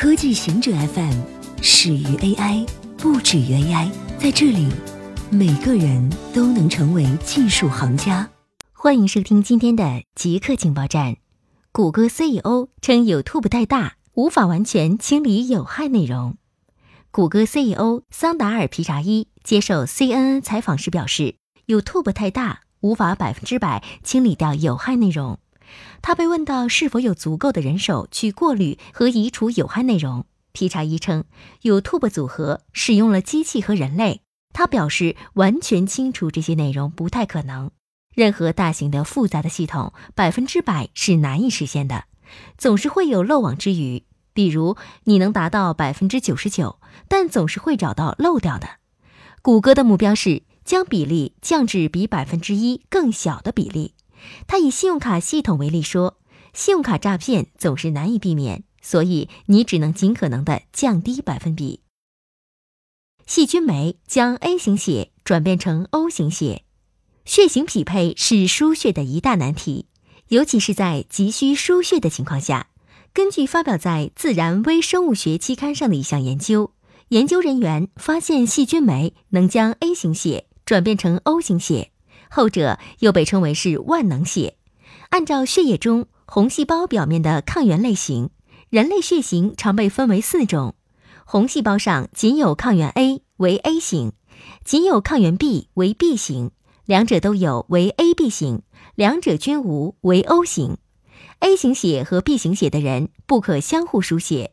科技行者 FM 始于 AI，不止于 AI。在这里，每个人都能成为技术行家。欢迎收听今天的极客情报站。谷歌 CEO 称 YouTube 太大，无法完全清理有害内容。谷歌 CEO 桑达尔皮查伊接受 CNN 采访时表示，YouTube 太大，无法百分之百清理掉有害内容。他被问到是否有足够的人手去过滤和移除有害内容，皮查伊称，YouTube 组合使用了机器和人类。他表示，完全清除这些内容不太可能。任何大型的复杂的系统，百分之百是难以实现的，总是会有漏网之鱼。比如，你能达到百分之九十九，但总是会找到漏掉的。谷歌的目标是将比例降至比百分之一更小的比例。他以信用卡系统为例说，信用卡诈骗总是难以避免，所以你只能尽可能的降低百分比。细菌酶将 A 型血转变成 O 型血，血型匹配是输血的一大难题，尤其是在急需输血的情况下。根据发表在《自然微生物学》期刊上的一项研究，研究人员发现细菌酶能将 A 型血转变成 O 型血。后者又被称为是万能血。按照血液中红细胞表面的抗原类型，人类血型常被分为四种：红细胞上仅有抗原 A 为 A 型，仅有抗原 B 为 B 型，两者都有为 AB 型，两者均无为 O 型。A 型血和 B 型血的人不可相互输血，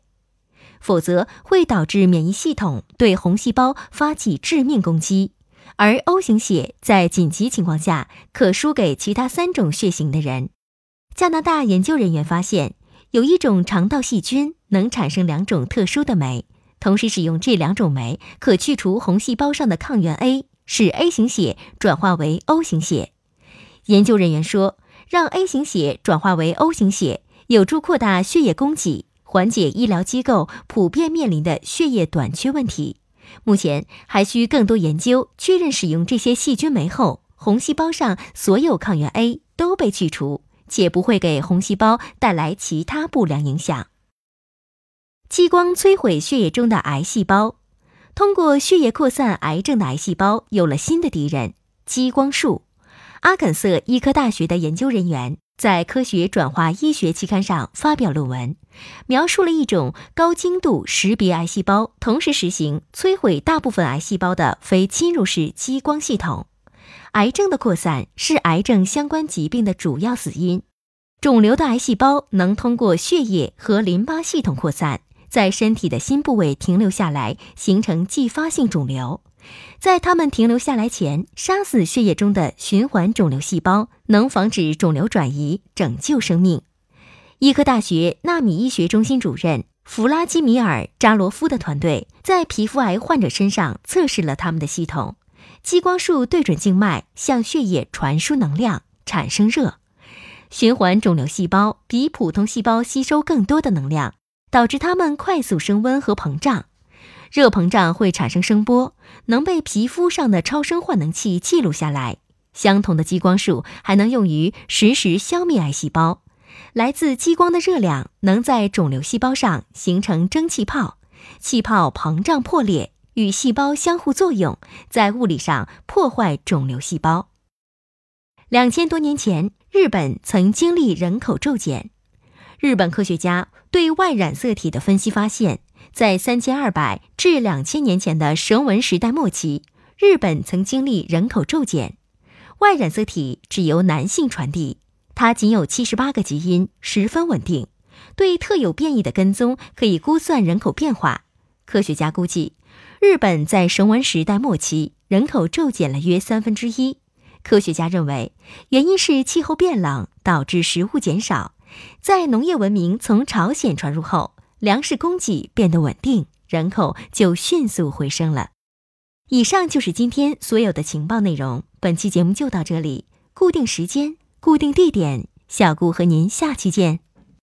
否则会导致免疫系统对红细胞发起致命攻击。而 O 型血在紧急情况下可输给其他三种血型的人。加拿大研究人员发现，有一种肠道细菌能产生两种特殊的酶，同时使用这两种酶可去除红细胞上的抗原 A，使 A 型血转化为 O 型血。研究人员说，让 A 型血转化为 O 型血，有助扩大血液供给，缓解医疗机构普遍面临的血液短缺问题。目前还需更多研究确认，使用这些细菌酶后，红细胞上所有抗原 A 都被去除，且不会给红细胞带来其他不良影响。激光摧毁血液中的癌细胞，通过血液扩散癌症的癌细胞有了新的敌人——激光束。阿肯色医科大学的研究人员。在科学转化医学期刊上发表论文，描述了一种高精度识别癌细胞，同时实行摧毁大部分癌细胞的非侵入式激光系统。癌症的扩散是癌症相关疾病的主要死因。肿瘤的癌细胞能通过血液和淋巴系统扩散，在身体的新部位停留下来，形成继发性肿瘤。在它们停留下来前，杀死血液中的循环肿瘤细胞，能防止肿瘤转移，拯救生命。医科大学纳米医学中心主任弗拉基米尔·扎罗夫的团队在皮肤癌患者身上测试了他们的系统。激光束对准静脉，向血液传输能量，产生热。循环肿瘤细胞比普通细胞吸收更多的能量，导致它们快速升温和膨胀。热膨胀会产生声波，能被皮肤上的超声换能器记录下来。相同的激光束还能用于实时消灭癌细胞。来自激光的热量能在肿瘤细胞上形成蒸汽泡，气泡膨胀破裂，与细胞相互作用，在物理上破坏肿瘤细胞。两千多年前，日本曾经历人口骤减。日本科学家对外染色体的分析发现。在三千二百至两千年前的绳文时代末期，日本曾经历人口骤减。外染色体只由男性传递，它仅有七十八个基因，十分稳定。对特有变异的跟踪可以估算人口变化。科学家估计，日本在绳文时代末期人口骤减了约三分之一。科学家认为，原因是气候变冷导致食物减少。在农业文明从朝鲜传入后。粮食供给变得稳定，人口就迅速回升了。以上就是今天所有的情报内容。本期节目就到这里，固定时间，固定地点，小顾和您下期见。